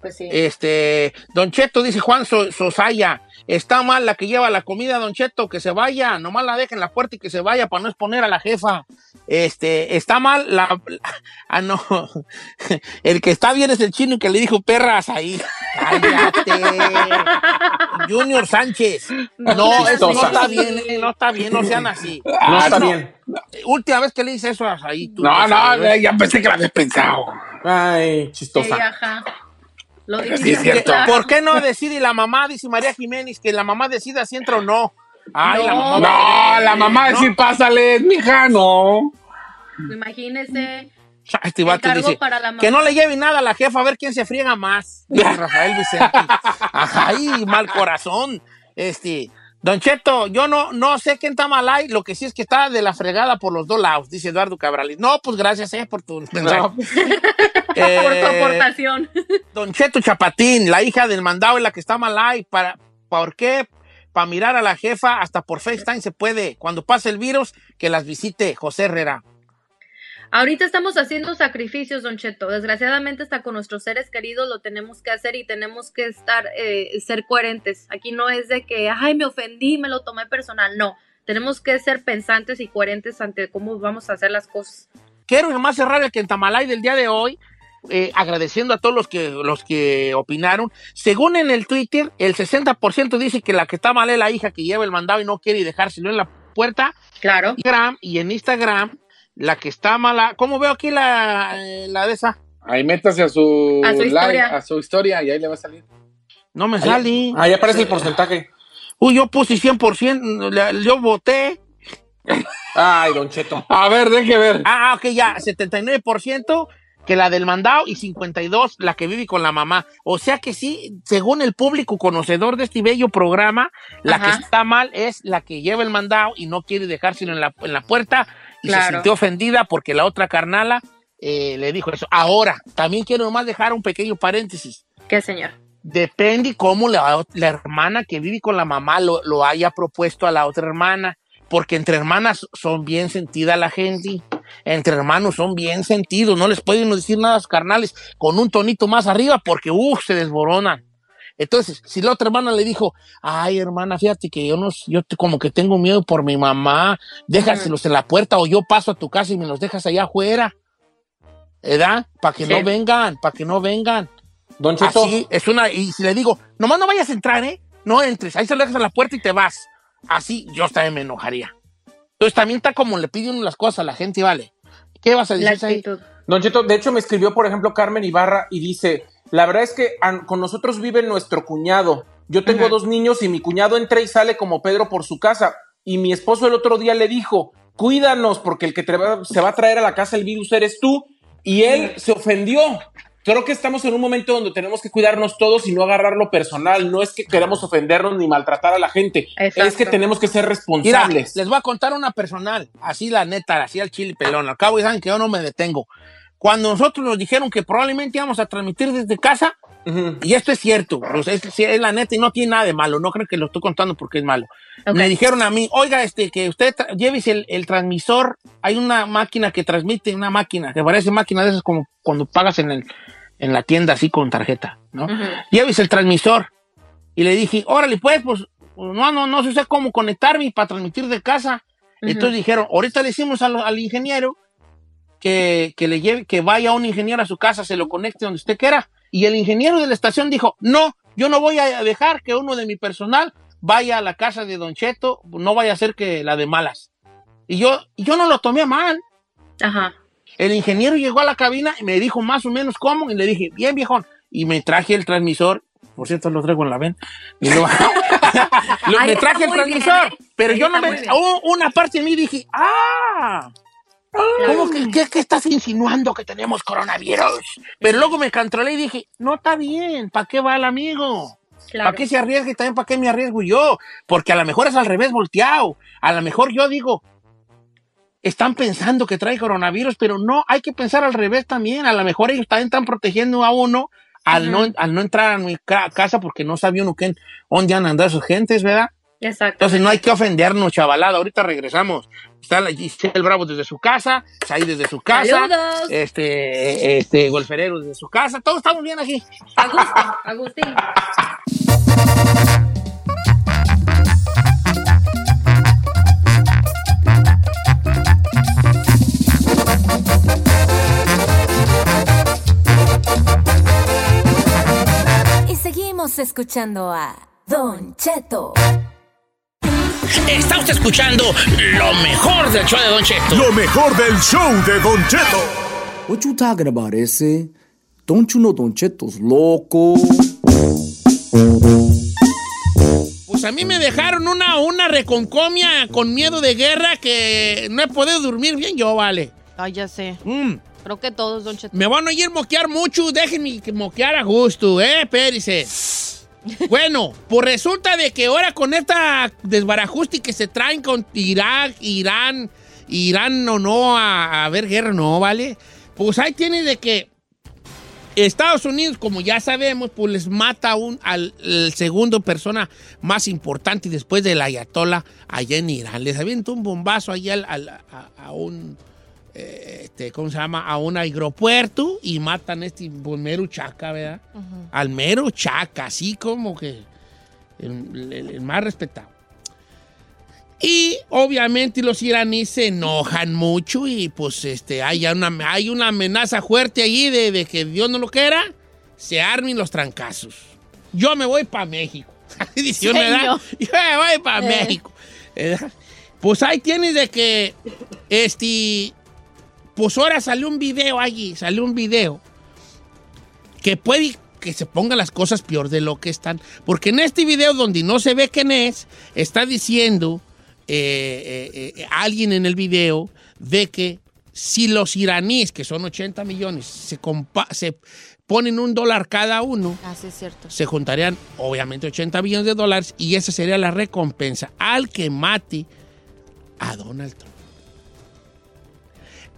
Pues sí. Este, Don Cheto, dice Juan So- Sosaya, está mal la que lleva la comida, Don Cheto, que se vaya, nomás la deja en la puerta y que se vaya para no exponer a la jefa. Este, está mal la, ah, no, el que está bien es el chino que le dijo perras ahí. Cállate. Junior Sánchez. No, eso no está bien, eh, no está bien, no sean así. No está bien. Última vez que le hice eso ahí. tú, No, no, ya pensé que lo habías pensado. Ay, Sí, chistosa. ajá. Lo Sí, dijiste. es cierto. ¿Por qué no decide la mamá, dice María Jiménez, que la mamá decida si entra o no? Ay, la No. mamá. No, la mamá ¿No? decir, pásale, mija, no. Imagínese. Este vato dice para la mamá. que no le lleve nada a la jefa a ver quién se friega más. Dice Rafael Vicente. Ay, mal corazón. Este, Don Cheto, yo no, no sé quién está mal ahí, lo que sí es que está de la fregada por los dos lados, dice Eduardo Cabrales. No, pues gracias, eh, por tu. Eh, Por tu aportación. Don Cheto Chapatín, la hija del mandado es la que está mal ahí. Para, ¿Por qué? Para mirar a la jefa, hasta por FaceTime se puede. Cuando pase el virus, que las visite José Herrera. Ahorita estamos haciendo sacrificios, Don Cheto. Desgraciadamente, hasta con nuestros seres queridos lo tenemos que hacer y tenemos que estar, eh, ser coherentes. Aquí no es de que, ay, me ofendí, me lo tomé personal. No, tenemos que ser pensantes y coherentes ante cómo vamos a hacer las cosas. Quiero nomás cerrar el Quentamalay del día de hoy, eh, agradeciendo a todos los que, los que opinaron. Según en el Twitter, el 60% dice que la que está mal es la hija que lleva el mandado y no quiere dejárselo en la puerta. Claro. Instagram, y en Instagram, la que está mala. ¿Cómo veo aquí la, la de esa? Ahí métase a su, A su live, historia. a su historia y ahí le va a salir. No me sale. Ahí aparece el porcentaje. Uy, yo puse 100%, le- yo voté. Ay, Don Cheto. A ver, deje ver. Ah, ok, ya, 79% que la del mandado y 52% la que vive con la mamá. O sea que sí, según el público conocedor de este bello programa, la Ajá. que está mal es la que lleva el mandado y no quiere dejárselo en la, en la puerta y se sintió ofendida porque la otra carnala eh, le dijo eso. Ahora, también quiero nomás dejar un pequeño paréntesis. ¿Qué, señor? Depende cómo la, la hermana que vive con la mamá lo, lo haya propuesto a la otra hermana. Porque entre hermanas son bien sentida la gente. Entre hermanos son bien sentidos. No les pueden decir nada a los carnales con un tonito más arriba porque, uff, se desboronan. Entonces, si la otra hermana le dijo, ay, hermana, fíjate que yo no, yo te- como que tengo miedo por mi mamá, déjaselos en la puerta o yo paso a tu casa y me los dejas allá afuera. ¿Verdad? Para que Sí. no vengan, para que no vengan. Don Cheto. Así es una, y si le digo, nomás no vayas a entrar, ¿eh? No entres, ahí se lo dejas a la puerta y te vas. Así yo también me enojaría. Entonces también está como le pide uno las cosas a la gente, ¿vale? ¿Qué vas a decir ahí? Don Cheto, de hecho me escribió, por ejemplo, Carmen Ibarra y dice, la verdad es que con nosotros vive nuestro cuñado. Yo tengo dos niños y mi cuñado entra y sale como Pedro por su casa. Y mi esposo el otro día le dijo, cuídanos porque el que te va- se va a traer a la casa el virus eres tú. Y él se ofendió. Creo que estamos en un momento donde tenemos que cuidarnos todos y no agarrarlo personal. No es que queramos ofendernos ni maltratar a la gente. Exacto. Es que tenemos que ser Mira, responsables. les voy a contar una personal, así la neta, así al chile pelón. Al cabo, y saben que yo no me detengo. Cuando nosotros nos dijeron que probablemente íbamos a transmitir desde casa, Ujú. y esto es cierto, pues, es, es la neta y no tiene nada de malo, no creo que lo estoy contando porque es malo. Ok. Me dijeron a mí, oiga, este, que usted llévese el, el transmisor, hay una máquina que transmite, una máquina, que parece máquina de esas como cuando pagas en, el, en la tienda así con tarjeta, ¿no? Ujú. Llévese el transmisor. Y le dije, órale, pues, pues, no, no, no sé cómo conectarme para transmitir de casa. Ujú. Entonces dijeron, ahorita le decimos al, al ingeniero que, que le lleve, que vaya un ingeniero a su casa, se lo conecte donde usted quiera. Y el ingeniero de la estación dijo, no, yo no voy a dejar que uno de mi personal vaya a la casa de Don Cheto, no vaya a ser que la de malas. Y yo, yo no lo tomé a mal. Ajá. El ingeniero llegó a la cabina y me dijo más o menos cómo, y le dije, bien viejón, y me traje el transmisor, por cierto lo traigo en la ven, y Lo- me traje el bien, transmisor, ¿eh? pero yo no me, una parte de mí dije, ah, ¿cómo que, qué, qué estás insinuando que tenemos coronavirus? Pero luego me controlé y dije, no está bien, ¿para qué va el amigo? Claro. ¿Para qué se arriesga y también para qué me arriesgo yo? Porque a lo mejor es al revés volteado. A lo mejor yo digo, están pensando que trae coronavirus, pero no, hay que pensar al revés también. A lo mejor ellos también están protegiendo a uno al, no, al no entrar a mi ca- casa porque no sabía uno qué, dónde han andado sus gentes, ¿verdad? Exacto. Entonces no hay que ofendernos, chavalada. Ahorita regresamos. Está la Giselle Bravo desde su casa, Saí desde su casa, Saludos. este, este, Golferero desde su casa. Todos estamos bien aquí. Agustín. Y seguimos escuchando a Don Cheto. Está usted escuchando lo mejor del show de Don Cheto. Lo mejor del show de Don Cheto. What you talking about, ese? Don't you know Don Cheto's loco? Pues a mí me dejaron una, una reconcomia con miedo de guerra que no he podido dormir bien yo, vale. Ay, ya sé. Mm. Creo que todos, Don Cheto. Me van a ir moquear mucho, déjenme que moquear a gusto, ¿eh? Espérense. Bueno, pues resulta de que ahora con esta desbarajuste que se traen con Irak, Irán, Irán o no a, ver guerra, no, ¿vale? Pues ahí tiene de que Estados Unidos, como ya sabemos, pues les mata un, al segundo persona más importante después del Ayatollah allá en Irán. Les avienta un bombazo allá al- al- a, a un, eh, este, ¿cómo se llama? A un aeropuerto y matan a este pues, mero chaca, ¿verdad? Al mero chaca, así como que el, el- el más respetado. Y obviamente los iraníes se enojan mucho y pues este, hay, una, hay una amenaza fuerte allí de, de que Dios no lo quiera, se armen los trancazos. Yo me voy para México. Yo me voy para Eh. México. ¿verdad? Pues ahí tienes de que, este, pues ahora salió un video allí, salió un video que puede que se pongan las cosas peor de lo que están. Porque en este video donde no se ve quién es, está diciendo eh, eh, eh, alguien en el video de que si los iraníes, que son 80 millones, se, compa- se ponen un dólar cada uno, Ah, sí, es cierto. se juntarían obviamente 80 millones de dólares y esa sería la recompensa al que mate a Donald Trump.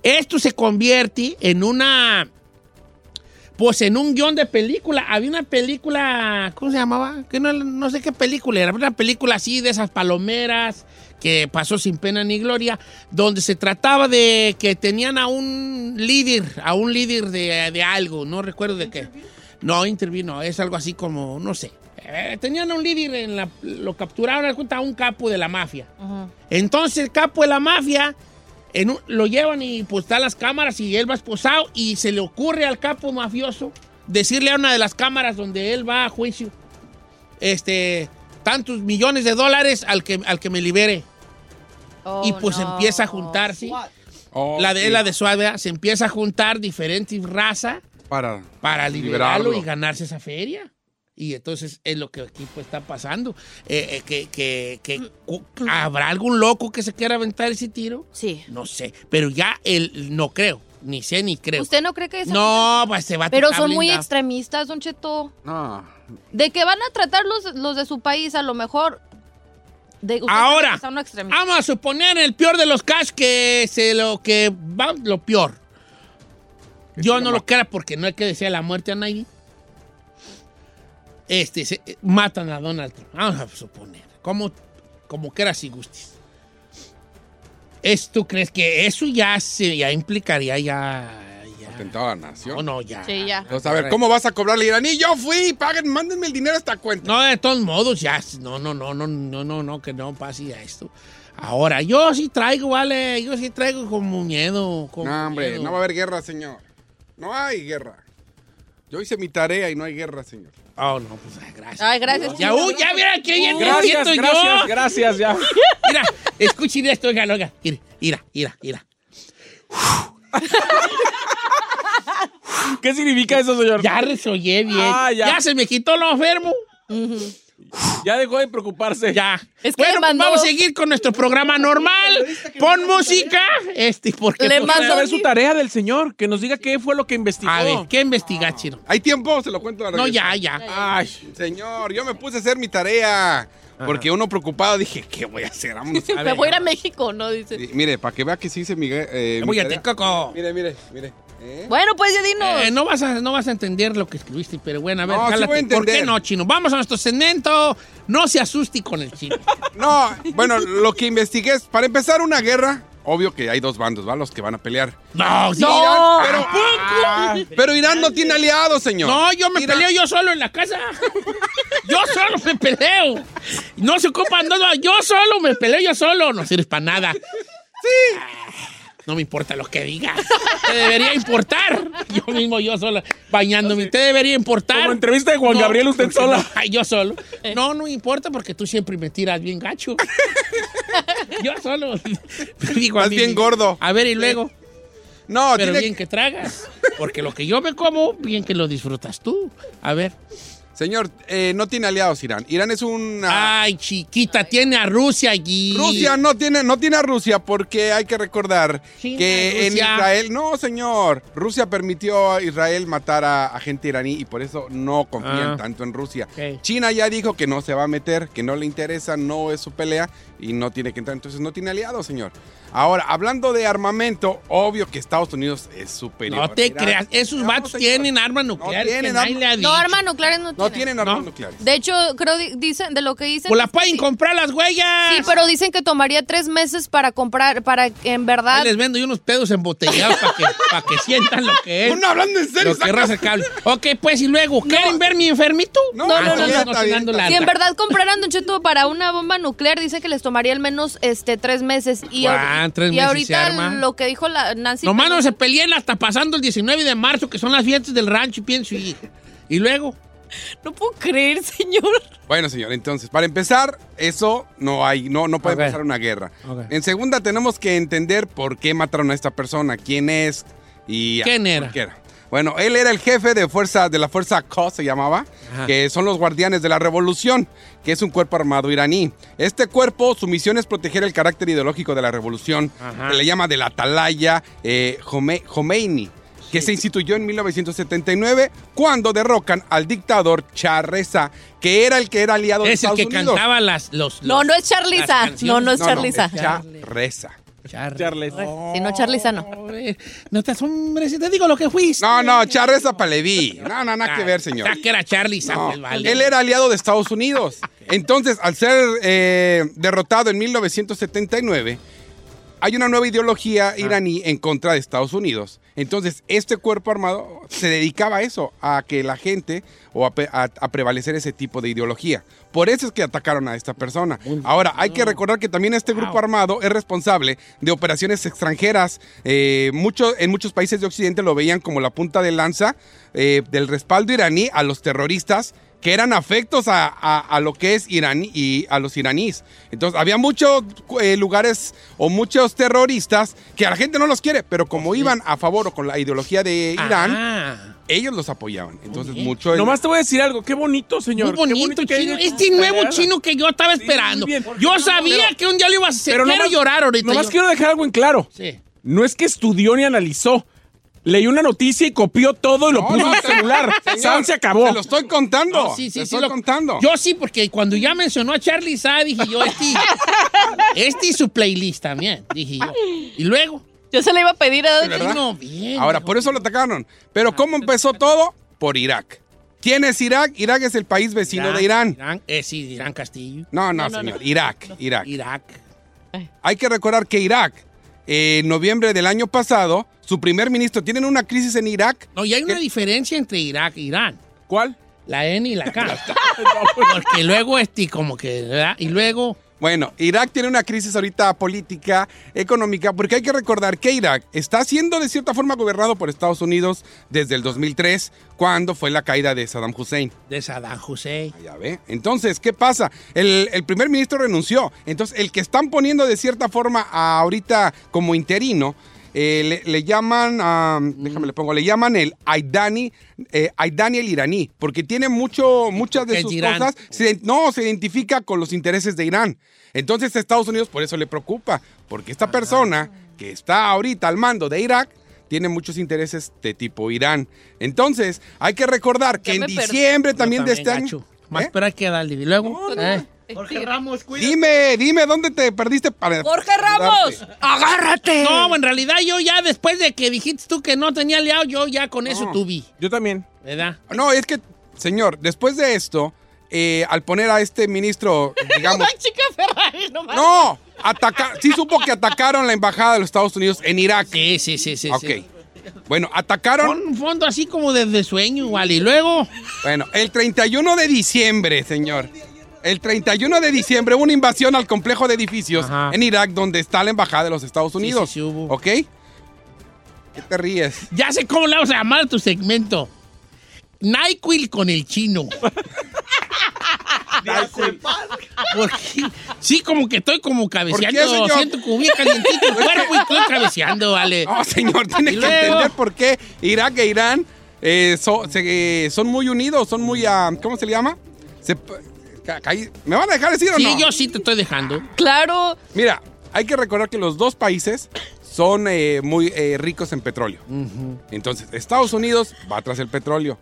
Esto se convierte en una, pues en un guion de película. Había una película, ¿cómo se llamaba? Que no, no sé qué película era, una película así de esas palomeras que pasó sin pena ni gloria, donde se trataba de que tenían a un líder, a un líder de, de algo, no recuerdo de qué. No, intervino, es algo así como, no sé. Eh, tenían a un líder, en la, lo capturaron a un capo de la mafia. Entonces el capo de la mafia en un- lo llevan y pues está las cámaras y él va esposado y se le ocurre al capo mafioso decirle a una de las cámaras donde él va a juicio, este, tantos millones de dólares al que, al que me libere. Oh, y pues no. empieza a juntarse. Oh, la de sí. la de Suave se empieza a juntar diferentes razas Para, para liberarlo, liberarlo. y ganarse esa feria. Y entonces es lo que aquí pues, está pasando. Eh, eh, que, que- que- cu- ¿Habrá algún loco que se quiera aventar ese tiro? Sí. No sé. Pero ya el, no creo. Ni sé ni creo. ¿Usted no cree que esa No, pues se va a Pero son muy extremistas, Don Cheto. No. De que van a tratar los, los de su país, a lo mejor. De, Ahora, vamos a suponer en el peor de los casos que se lo que va lo peor. Yo no lo quiera porque no hay que desear la muerte a nadie. Este, se- eh, matan a Donald Trump. Vamos a suponer. Como, como quieras si gustes. ¿Es, ¿Tú crees que eso ya, se, ya implicaría ya... Atentado a la nación. No, no, ya. Sí, ya. Entonces, a ver, ¿cómo vas a cobrarle iraní? Yo fui, paguen, mándenme el dinero a esta cuenta. No, de todos modos, ya. No, no, no, no, no, no, no, que no pase a esto. Ahora, yo sí traigo, vale, yo sí traigo como miedo. Como No, hombre, miedo. no va a haber guerra, señor. No hay guerra. Yo hice mi tarea y no hay guerra, señor. Oh, no, pues gracias. Ay, gracias. Ya, uy, ya mira qué bien me Gracias, siento gracias, yo. gracias, ya. Mira, escuchen esto, oiga, oiga. Mira, mira, mira, mira. ¿Qué significa eso, señor? Ya resollé bien. Ah, ya. ya. se me quitó lo enfermo. Ya dejó de preocuparse. Ya. Es que bueno, pues mandó- vamos a seguir con nuestro programa normal. Pon música. Este, porque Le no Vamos a ver su tarea del señor, que nos diga qué fue lo que investigó. A ver, ¿qué investiga, Chino? ¿Hay tiempo? Se lo cuento. a No, regresar. ya, ya. Ay, Señor, yo me puse a hacer mi tarea. Porque uno preocupado dije, ¿qué voy a hacer? Vámonos. A Me voy a ir a México, ¿no? Dice. Mire, para que vea que sí hice mi, eh, mi Voy a. Mire, mire, mire. ¿Eh? Bueno, pues ya dinos. Eh, no, vas a, no vas a entender lo que escribiste, pero bueno, a ver, No, jálate. ¿Por qué no, Chino? Vamos a nuestro segmento. No se asuste con el chino. No, bueno, lo que investigué es, para empezar una guerra, obvio que hay dos bandos, ¿va? Los que van a pelear. No, sí. Irán, pero. Ah, pero Irán no tiene aliados, señor. No, yo me Irán- peleo yo solo en la casa. Yo solo me peleo. No se ocupan, no, no, yo solo me peleo yo solo. No sirves para nada. Sí. No me importa lo que digas. Te debería importar. Yo mismo, yo solo, bañándome. Te debería importar. Como entrevista de Juan Gabriel, usted sola. no, ay, yo solo. No, no me importa porque tú siempre me tiras bien gacho. Yo solo. Digo, mí bien gordo. A ver, y luego. No, Pero tiene bien que tragas. Porque lo que yo me como, bien que lo disfrutas tú. A ver. Señor, eh, no tiene aliados Irán. Irán es una... Ay, chiquita, tiene a Rusia allí. Rusia no tiene, no tiene a Rusia porque hay que recordar China, que en. Israel, no señor, Rusia permitió a Israel matar a, a gente iraní y por eso no confían Ah. tanto en Rusia. China ya dijo que no se va a meter, que no le interesa, no es su pelea y no tiene que entrar, entonces no tiene aliados, señor. Ahora, hablando de armamento, obvio que Estados Unidos es superior. No te Irán. creas. Esos No, vatos tienen armas nucleares. tienen que nadie armas- le ha No, armas nucleares no No tienen. armas nucleares. De hecho, creo di- dicen, de lo que dicen. Pues la es que pueden sí. comprar las huellas. Sí, pero dicen que tomaría tres meses para comprar, para que en verdad. Ahí les vendo yo unos pedos embotellados para que, pa' que sientan lo que es. Uno hablando en serio, Lo que raza cable. Ok, pues y luego, ¿quieren ver mi enfermito? No, No, no, Ah, no, no. Si en verdad compraran, Don Cheto, para una bomba nuclear, dice que les tomaría al menos este tres meses. Y, ahor- tres y meses se ahorita lo que dijo la Nancy. Nomás no se peleen hasta pasando el 19 de marzo, que son las fiestas del rancho, y pienso ir. Y luego, No puedo creer, señor. Bueno, señor, entonces, para empezar, eso no hay, no, no puede empezar una guerra. En segunda, tenemos que entender por qué mataron a esta persona, quién es y ¿Quién era? Bueno, él era el jefe de fuerza de la fuerza Quds se llamaba, Ajá. que son los guardianes de la revolución, que es un cuerpo armado iraní. Este cuerpo, su misión es proteger el carácter ideológico de la revolución, Ajá. que le llama del Atalaya eh, Jome- Jomeini, que se instituyó en 1979 cuando derrocan al dictador Shah Reza, que era el que era aliado de es el Estados que Unidos. cantaba las, los, No, los- no es Charliza. las. No, no es No, no, Charliza. es Shah Reza. Charles. Charles. Si no, Charliza no. No te hombre, si te digo lo que fuiste. No, no, Shah Reza Paleví. No, no, nada que ver, señor. Ya que era Charlie No, Sánchez, vale. Él era aliado de Estados Unidos. Entonces, al ser eh, derrotado en 1979, hay una nueva ideología iraní en contra de Estados Unidos. Entonces, este cuerpo armado se dedicaba a eso, a que la gente o a, pe- a- a prevalecer ese tipo de ideología. Por eso es que atacaron a esta persona. Ahora, hay que recordar que también este grupo armado es responsable de operaciones extranjeras. Eh, mucho- en muchos países de Occidente lo veían como la punta de lanza eh, del respaldo iraní a los terroristas que eran afectos a, a- a lo que es iraní y a los iraníes. Entonces, había muchos eh, lugares o muchos terroristas que a la gente no los quiere, pero como iban a favor o con la ideología de Irán, Ah, ellos los apoyaban. Entonces, bien. mucho... Nomás te voy a decir algo. Qué bonito, señor. muy Qué bonito, chino. Este nuevo chino que yo estaba esperando. Yo sabía Pero- que un día lo ibas a hacer. Pero Quiero nomás- llorar ahorita. Nomás yo. quiero dejar algo en claro. Sí. No es que estudió ni analizó. Leyó una noticia y copió todo y lo No, puso no, en su celular. señor, San se acabó. Se lo estoy contando. No, sí, sí, Te sí. estoy lo- contando. Yo sí, porque cuando ya mencionó a Charlie Sa, dije yo, este, este y su playlist también, dije yo. Y luego, Yo se le iba a pedir a ¿verdad? no, bien. Ahora, por eso lo atacaron. Pero ¿cómo empezó todo? Por Irak. ¿Quién es Irak? Irak es el país vecino de Irán. Irán, eh, sí, Irán Castillo. No, no, No, no, señor. no. Irak, Irak. Irak. Hay que recordar que Irak, eh, en noviembre del año pasado, su primer ministro, tienen una crisis en Irak. No, y hay una diferencia entre Irak e Irán. ¿Cuál? La N y la K. Porque luego, este, como que, ¿verdad? Y luego, Bueno, Irak tiene una crisis ahorita política, económica, porque hay que recordar que Irak está siendo de cierta forma gobernado por Estados Unidos desde el 2003, cuando fue la caída de Saddam Hussein. de Saddam Hussein. Ya ve. Entonces, ¿qué pasa? El, el primer ministro renunció. Entonces, el que están poniendo de cierta forma ahorita como interino eh, le, le llaman, ah, déjame le pongo, le llaman el Aidani, eh, Aidani el iraní, porque tiene mucho, muchas de sus Irán. cosas, se- no, se identifica con los intereses de Irán. Entonces Estados Unidos por eso le preocupa, porque esta persona que está ahorita al mando de Irak tiene muchos intereses de tipo Irán. Entonces hay que recordar que en diciembre Yo también de también, este año... gacho. Más espera que darle. Y luego, eh. Jorge Ramos, cuida. Dime, dime, ¿dónde te perdiste para... ¡Jorge Ramos! ¡Agárrate! No, en realidad yo ya después de que dijiste tú que no tenía liado, yo ya con eso No. tuve. Yo también. ¿Verdad? No, es que, señor, después de esto, eh, al poner a este ministro, digamos... Ay, chica Ferrari, no mames. no, ataca sí supo que atacaron la embajada de los Estados Unidos en Irak. Sí, sí, sí, sí. Ok. sí. Bueno, atacaron... Con un fondo así como desde sueño, igual. Y luego, Bueno, el 31 de diciembre, señor. El 31 de diciembre hubo una invasión al complejo de edificios Ajá. en Irak donde está la embajada de los Estados Unidos. sí, sí hubo. ¿Ok? ¿Qué te ríes? ya sé cómo le vamos a llamar a tu segmento. NyQuil con el chino. Porque sí, como que estoy como cabeceando. ¿Por qué, señor? Siento como bien calientito el cuerpo y estoy cabeceando, vale. No, señor, tiene que entender por qué Irak e Irán eh, so- se- eh, son muy unidos, son muy... ah, ¿Cómo se le llama? Se- ¿Me van a dejar decir o Sí, no? yo sí te estoy dejando. Claro. Mira, hay que recordar que los dos países son eh, muy eh, ricos en petróleo. Entonces, Estados Unidos va tras el petróleo.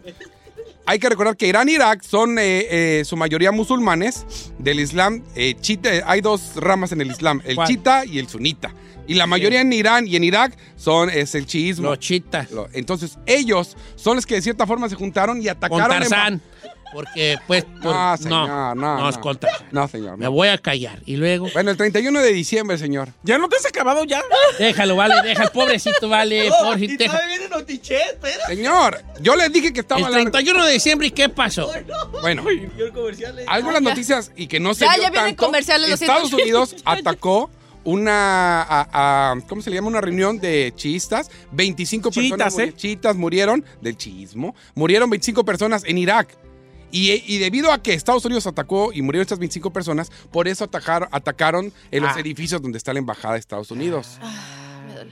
Hay que recordar que Irán e Irak son eh, eh, su mayoría musulmanes del Islam. eh, chita, hay dos ramas en el Islam, el ¿Cuál? chita y el sunita. Y la mayoría en Irán y en Irak son es el chiismo. Los chitas. Entonces, ellos son los que de cierta forma se juntaron y Con atacaron. en- Tarzán. Porque, pues, por- No, no, señor, no, no, es no. con Tarzán. No, señor. Me no. voy a callar. Y luego, Bueno, el 31 de diciembre, señor. ¿Ya no te has acabado ya? déjalo, vale, deja pobrecito, vale. y pobrecito, deja- todavía viene Notichet, espera. Señor, yo les dije que estaba El 31 de diciembre, ¿y qué pasó? Bueno, comercial es- algunas noticias y que no se Ya, vio ya vienen tanto, comerciales, lo siento. Estados Unidos atacó una, a- a- ¿cómo se le llama? Una reunión de chiistas. 25 Chiitas, personas ¿eh? chiitas murieron del chiismo. Murieron 25 personas en Irak. Y, y debido a que Estados Unidos atacó y murieron estas 25 personas, por eso atacaron, atacaron en los Ah. edificios donde está la embajada de Estados Unidos.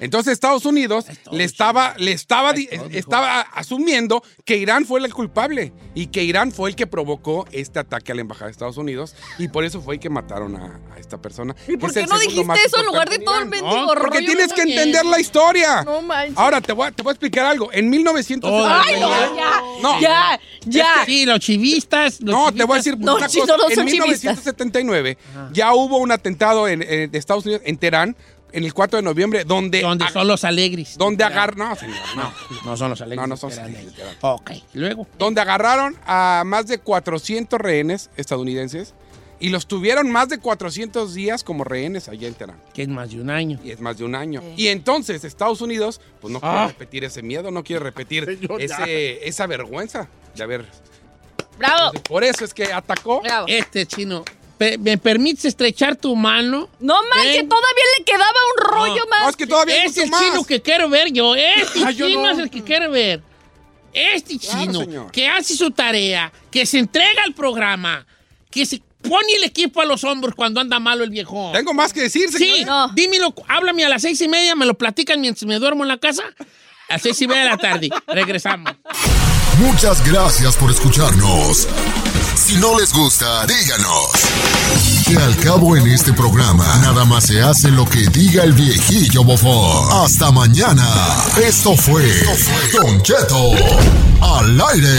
Entonces Estados Unidos le estaba, le estaba, estaba asumiendo que Irán fue el culpable y que Irán fue el que provocó este ataque a la embajada de Estados Unidos y por eso fue el que mataron a, a esta persona. ¿Y por qué no dijiste eso en lugar de todo el mendigo rollo? Porque tienes que entender la historia. No manches. Ahora te voy, a- te voy a explicar algo. En 1900 Ay, no, ya. No. Ya, ya. Sí, los chivistas. los No, te voy a decir No, una sí, cosa. no, no en son chivistas. 1979 ya hubo un atentado en, en- de Estados Unidos, en Teherán, en el 4 de noviembre, donde... Donde son los alegres. donde agar... No, señor, no. No son los alegres. No, no son Eran alegres. Ok, luego. Donde agarraron a más de 400 rehenes estadounidenses y los tuvieron más de 400 días como rehenes allá en Teherán. Que es más de un año. Y es más de un año. Y entonces Estados Unidos, pues no quiere Ah. repetir ese miedo, no quiere repetir ese, esa vergüenza de haber... Bravo. Por eso es que atacó. Bravo. Este chino, ¿me permites estrechar tu mano? No manches, Ven. todavía le quedaba un rollo No, más. No, es que todavía Es mucho el más. chino que quiero ver yo. Este Ah, yo chino no. es el que quiero ver. Este Claro, chino señor. que hace su tarea, que se entrega al programa, que se pone el equipo a los hombros cuando anda malo el viejo. Tengo más que decir, señor. Sí, No. dímelo, háblame a las seis y media, me lo platican mientras me duermo en la casa. A las seis y media de la tarde. Regresamos. Muchas gracias por escucharnos. Si no les gusta, díganos. Que al cabo en este programa, nada más se hace lo que diga el viejillo bofón. Hasta mañana. Esto fue Don Cheto al aire.